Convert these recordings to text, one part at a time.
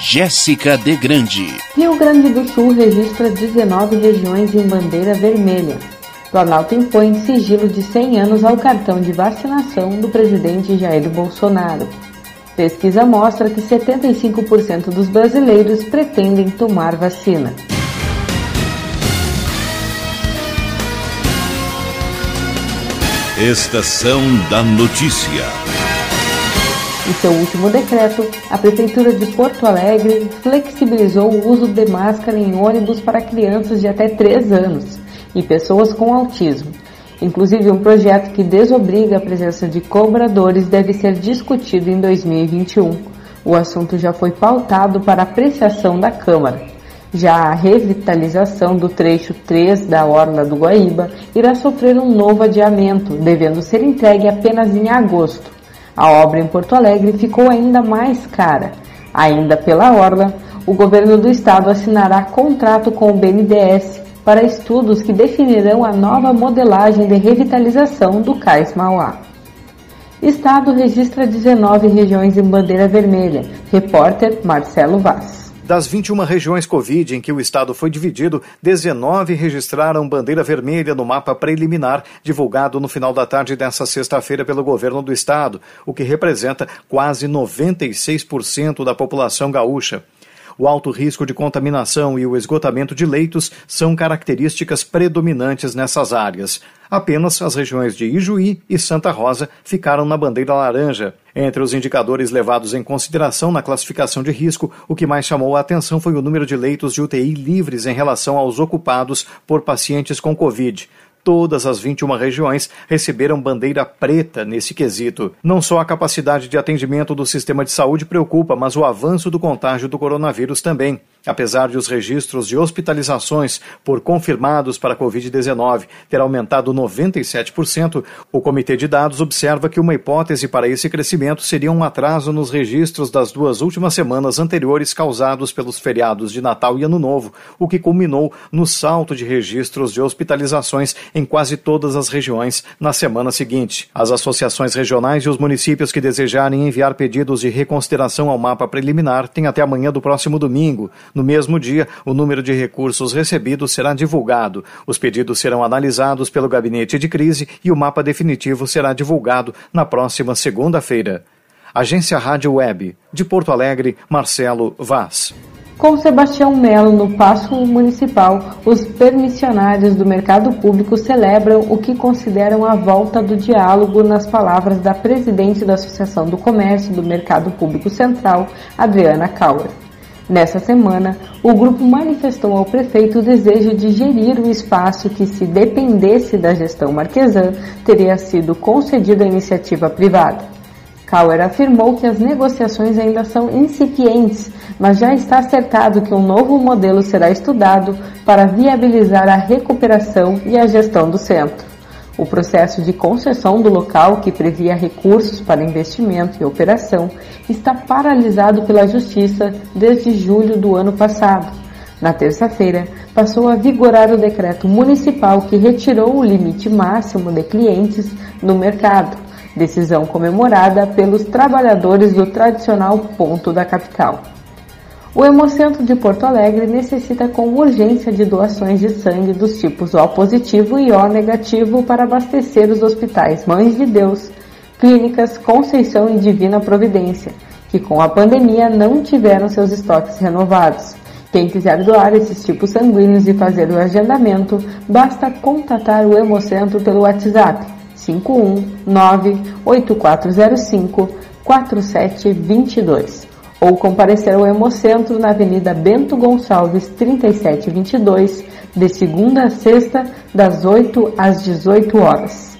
Jéssica de Grande. Rio Grande do Sul registra 19 regiões em bandeira vermelha. Planalto impõe sigilo de 100 anos ao cartão de vacinação do presidente Jair Bolsonaro. Pesquisa mostra que 75% dos brasileiros pretendem tomar vacina. Estação da Notícia. Em seu último decreto, a Prefeitura de Porto Alegre flexibilizou o uso de máscara em ônibus para crianças de até 3 anos e pessoas com autismo. Inclusive, um projeto que desobriga a presença de cobradores deve ser discutido em 2021. O assunto já foi pautado para apreciação da Câmara. Já a revitalização do trecho 3 da Orla do Guaíba irá sofrer um novo adiamento, devendo ser entregue apenas em agosto. A obra em Porto Alegre ficou ainda mais cara. Ainda pela Orla, o governo do estado assinará contrato com o BNDES para estudos que definirão a nova modelagem de revitalização do Cais Mauá. Estado registra 19 regiões em bandeira vermelha. Repórter Marcelo Vaz. Das 21 regiões Covid em que o estado foi dividido, 19 registraram bandeira vermelha no mapa preliminar divulgado no final da tarde desta sexta-feira pelo governo do estado, o que representa quase 96% da população gaúcha. O alto risco de contaminação e o esgotamento de leitos são características predominantes nessas áreas. Apenas as regiões de Ijuí e Santa Rosa ficaram na bandeira laranja. Entre os indicadores levados em consideração na classificação de risco, o que mais chamou a atenção foi o número de leitos de UTI livres em relação aos ocupados por pacientes com Covid todas as 21 regiões receberam bandeira preta nesse quesito. Não só a capacidade de atendimento do sistema de saúde preocupa, mas o avanço do contágio do coronavírus também. Apesar de os registros de hospitalizações por confirmados para Covid-19 ter aumentado 97%, o Comitê de Dados observa que uma hipótese para esse crescimento seria um atraso nos registros das duas últimas semanas anteriores causados pelos feriados de Natal e Ano Novo, o que culminou no salto de registros de hospitalizações em quase todas as regiões na semana seguinte. As associações regionais e os municípios que desejarem enviar pedidos de reconsideração ao mapa preliminar têm até amanhã do próximo domingo. No mesmo dia, o número de recursos recebidos será divulgado. Os pedidos serão analisados pelo gabinete de crise e o mapa definitivo será divulgado na próxima segunda-feira. Agência Rádio Web, de Porto Alegre, Marcelo Vaz. Com Sebastião Melo no Paço Municipal, os permissionários do mercado público celebram o que consideram a volta do diálogo nas palavras da presidente da Associação do Comércio do Mercado Público Central, Adriana Kauer. Nessa semana, o grupo manifestou ao prefeito o desejo de gerir o espaço que, se dependesse da gestão marquesã, teria sido concedido à iniciativa privada. Kauer afirmou que as negociações ainda são incipientes, mas já está acertado que um novo modelo será estudado para viabilizar a recuperação e a gestão do centro. O processo de concessão do local, que previa recursos para investimento e operação, está paralisado pela Justiça desde julho do ano passado. Na terça-feira, passou a vigorar o decreto municipal que retirou o limite máximo de clientes no mercado, decisão comemorada pelos trabalhadores do tradicional ponto da capital. O Hemocentro de Porto Alegre necessita com urgência de doações de sangue dos tipos O positivo e O negativo para abastecer os hospitais Mães de Deus, Clínicas Conceição e Divina Providência, que com a pandemia não tiveram seus estoques renovados. Quem quiser doar esses tipos sanguíneos e fazer o agendamento, basta contatar o Hemocentro pelo WhatsApp 519 8405 4722 ou comparecer ao Hemocentro na Avenida Bento Gonçalves 3722, de segunda a sexta, das 8 às 18 horas.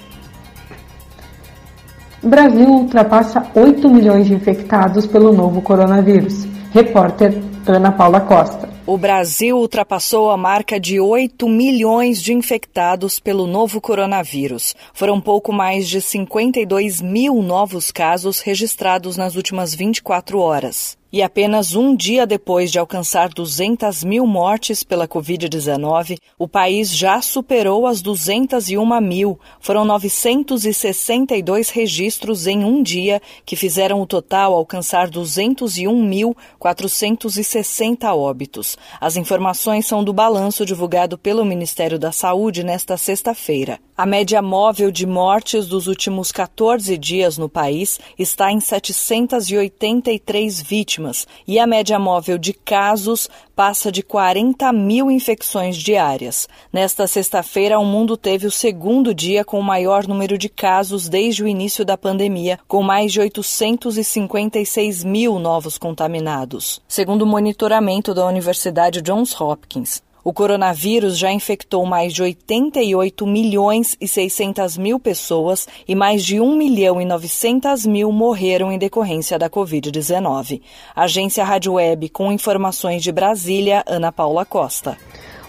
Brasil ultrapassa 8 milhões de infectados pelo novo coronavírus. Repórter Ana Paula Costa. O Brasil ultrapassou a marca de 8 milhões de infectados pelo novo coronavírus. Foram pouco mais de 52 mil novos casos registrados nas últimas 24 horas. E apenas um dia depois de alcançar 200 mil mortes pela Covid-19, o país já superou as 201 mil. Foram 962 registros em um dia, que fizeram o total alcançar 201.460 óbitos. As informações são do balanço divulgado pelo Ministério da Saúde nesta sexta-feira. A média móvel de mortes dos últimos 14 dias no país está em 783 vítimas vítimas e a média móvel de casos passa de 40 mil infecções diárias. Nesta sexta-feira, o mundo teve o segundo dia com o maior número de casos desde o início da pandemia, com mais de 856 mil novos contaminados, segundo o monitoramento da Universidade Johns Hopkins. O coronavírus já infectou mais de 88 milhões e 600 mil pessoas e mais de 1 milhão e 900 mil morreram em decorrência da Covid-19. Agência Rádio Web com informações de Brasília, Ana Paula Costa.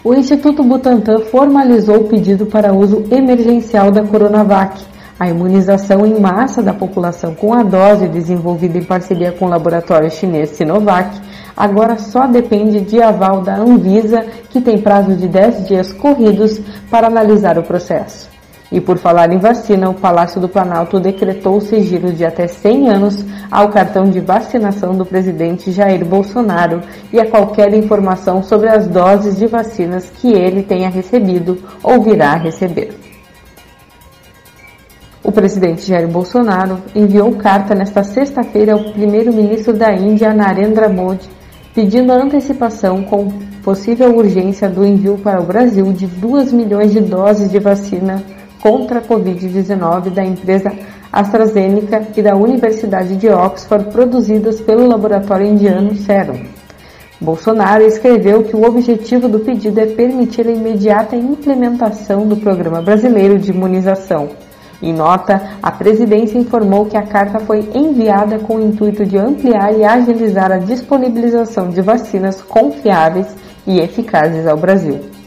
O Instituto Butantan formalizou o pedido para uso emergencial da Coronavac. A imunização em massa da população com a dose desenvolvida em parceria com o laboratório chinês Sinovac agora só depende de aval da Anvisa, que tem prazo de 10 dias corridos para analisar o processo. E por falar em vacina, o Palácio do Planalto decretou o sigilo de até 100 anos ao cartão de vacinação do presidente Jair Bolsonaro e a qualquer informação sobre as doses de vacinas que ele tenha recebido ou virá a receber. O presidente Jair Bolsonaro enviou carta nesta sexta-feira ao primeiro-ministro da Índia, Narendra Modi, pedindo a antecipação com possível urgência do envio para o Brasil de 2 milhões de doses de vacina contra a Covid-19 da empresa AstraZeneca e da Universidade de Oxford, produzidas pelo laboratório indiano Serum. Bolsonaro escreveu que o objetivo do pedido é permitir a imediata implementação do Programa Brasileiro de Imunização em nota, a presidência informou que a carta foi enviada com o intuito de ampliar e agilizar a disponibilização de vacinas confiáveis e eficazes ao Brasil.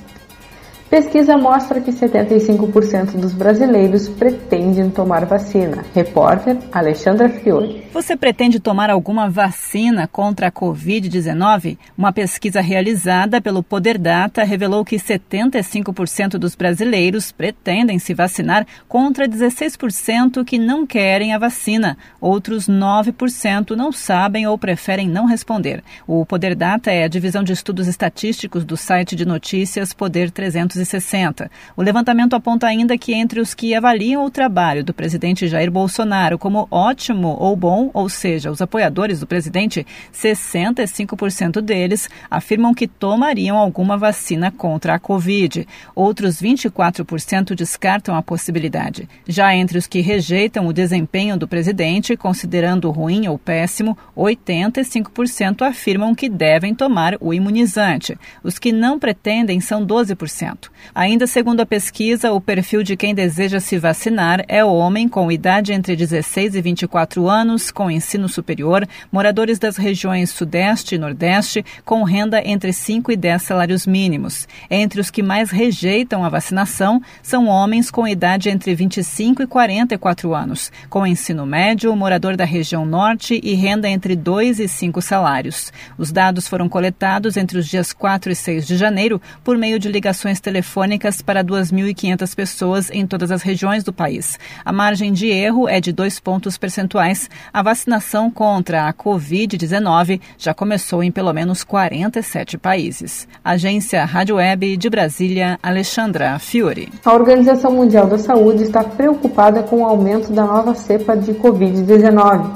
Pesquisa mostra que 75% dos brasileiros pretendem tomar vacina. Repórter Alexandra Fiore. Você pretende tomar alguma vacina contra a Covid-19? Uma pesquisa realizada pelo Poder Data revelou que 75% dos brasileiros pretendem se vacinar contra 16% que não querem a vacina. Outros 9% não sabem ou preferem não responder. O Poder Data é a divisão de estudos estatísticos do site de notícias Poder 360. 1960. O levantamento aponta ainda que entre os que avaliam o trabalho do presidente Jair Bolsonaro como ótimo ou bom, ou seja, os apoiadores do presidente, 65% deles afirmam que tomariam alguma vacina contra a Covid. Outros 24% descartam a possibilidade. Já entre os que rejeitam o desempenho do presidente, considerando ruim ou péssimo, 85% afirmam que devem tomar o imunizante. Os que não pretendem são 12%. Ainda segundo a pesquisa, o perfil de quem deseja se vacinar é homem com idade entre 16 e 24 anos, com ensino superior, moradores das regiões Sudeste e Nordeste, com renda entre 5 e 10 salários mínimos. Entre os que mais rejeitam a vacinação são homens com idade entre 25 e 44 anos, com ensino médio, morador da região Norte e renda entre 2 e 5 salários. Os dados foram coletados entre os dias 4 e 6 de janeiro por meio de ligações telefônicas telefônicas para 2.500 pessoas em todas as regiões do país. A margem de erro é de dois pontos percentuais. A vacinação contra a Covid-19 já começou em pelo menos 47 países. Agência Rádio Web de Brasília, Alexandra Fiore. A Organização Mundial da Saúde está preocupada com o aumento da nova cepa de Covid-19,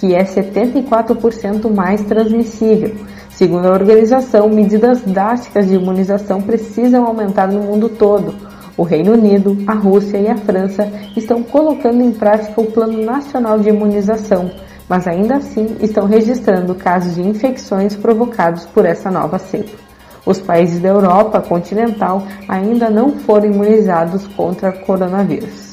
que é 74% mais transmissível. Segundo a organização, medidas drásticas de imunização precisam aumentar no mundo todo. O Reino Unido, a Rússia e a França estão colocando em prática o Plano Nacional de Imunização, mas ainda assim estão registrando casos de infecções provocados por essa nova cepa. Os países da Europa continental ainda não foram imunizados contra coronavírus.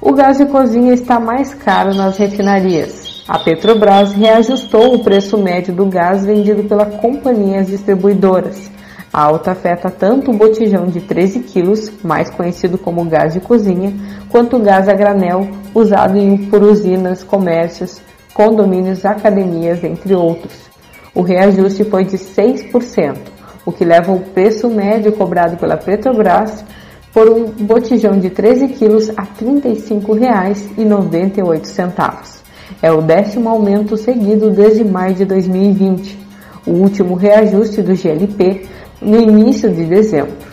O gás de cozinha está mais caro nas refinarias. A Petrobras reajustou o preço médio do gás vendido pelas companhias distribuidoras. A alta afeta tanto o botijão de 13 quilos, mais conhecido como gás de cozinha, quanto o gás a granel usado por usinas, comércios, condomínios, academias, entre outros. O reajuste foi de 6%, o que leva o preço médio cobrado pela Petrobras por um botijão de 13 quilos a R$ 35,98. É o décimo aumento seguido desde maio de 2020, o último reajuste do GLP no início de dezembro.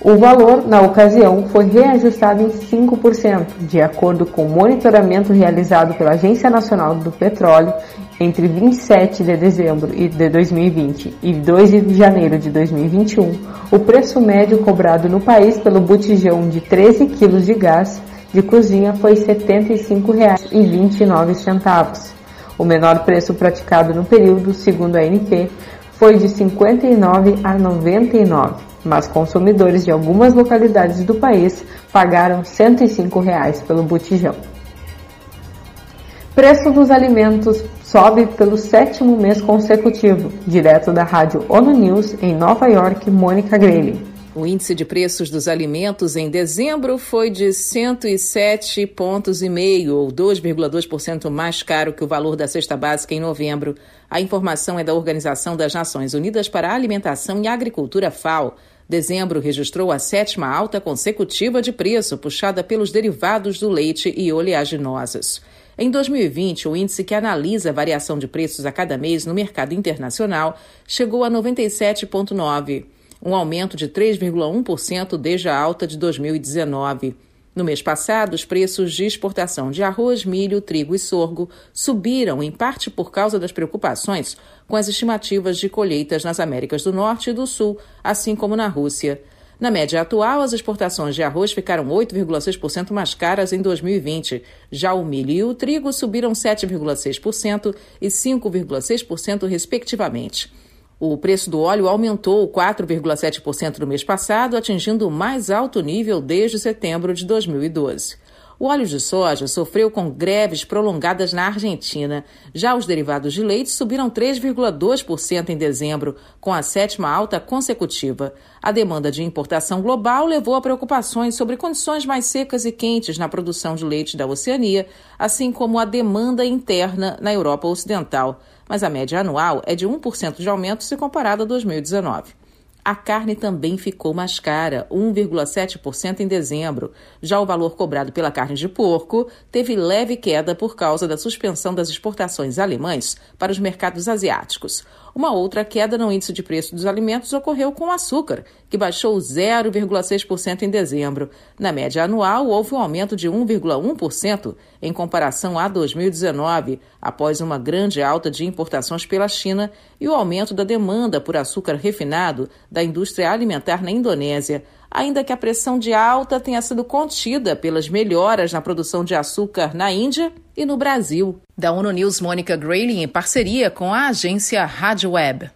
O valor, na ocasião, foi reajustado em 5%, de acordo com o monitoramento realizado pela Agência Nacional do Petróleo entre 27 de dezembro de 2020 e 2 de janeiro de 2021. O preço médio cobrado no país pelo botijão de 13 kg de gás de cozinha foi R$ 75,29. O menor preço praticado no período, segundo a ANP, foi de 59 a 99 mas consumidores de algumas localidades do país pagaram 105 reais pelo botijão. Preço dos alimentos sobe pelo sétimo mês consecutivo, direto da rádio ONU News em Nova York, Mônica Grayley. O índice de preços dos alimentos em dezembro foi de 107 pontos e meio, ou 2,2% mais caro que o valor da cesta básica em novembro. A informação é da Organização das Nações Unidas para a Alimentação e Agricultura FAO. Dezembro registrou a sétima alta consecutiva de preço, puxada pelos derivados do leite e oleaginosas. Em 2020, o índice que analisa a variação de preços a cada mês no mercado internacional chegou a 97,9, um aumento de 3,1% desde a alta de 2019. No mês passado, os preços de exportação de arroz, milho, trigo e sorgo subiram, em parte por causa das preocupações com as estimativas de colheitas nas Américas do Norte e do Sul, assim como na Rússia. Na média atual, as exportações de arroz ficaram 8,6% mais caras em 2020. Já o milho e o trigo subiram 7,6% e 5,6%, respectivamente. O preço do óleo aumentou 4,7% no mês passado, atingindo o mais alto nível desde setembro de 2012. O óleo de soja sofreu com greves prolongadas na Argentina. Já os derivados de leite subiram 3,2% em dezembro, com a sétima alta consecutiva. A demanda de importação global levou a preocupações sobre condições mais secas e quentes na produção de leite da Oceania, assim como a demanda interna na Europa Ocidental mas a média anual é de 1% de aumento se comparado a 2019. A carne também ficou mais cara, 1,7% em dezembro. Já o valor cobrado pela carne de porco teve leve queda por causa da suspensão das exportações alemães para os mercados asiáticos. Uma outra queda no índice de preço dos alimentos ocorreu com o açúcar, que baixou 0,6% em dezembro. Na média anual, houve um aumento de 1,1% em comparação a 2019, após uma grande alta de importações pela China e o aumento da demanda por açúcar refinado da indústria alimentar na Indonésia ainda que a pressão de alta tenha sido contida pelas melhoras na produção de açúcar na Índia e no Brasil. Da ONU News, Mônica Grayling, em parceria com a agência Rádio Web.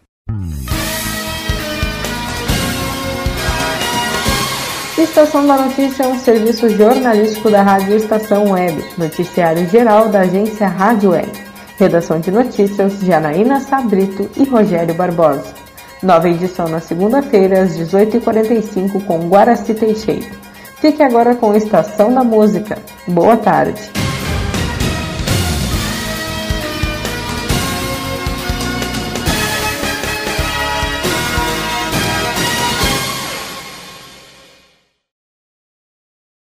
Estação da Notícia é um serviço jornalístico da Rádio Estação Web, noticiário geral da agência Rádio Web. Redação de notícias de Anaína Sabrito e Rogério Barbosa. Nova edição na segunda-feira, às 18h45, com Guaraci Teixeira. Fique agora com Estação da Música. Boa tarde.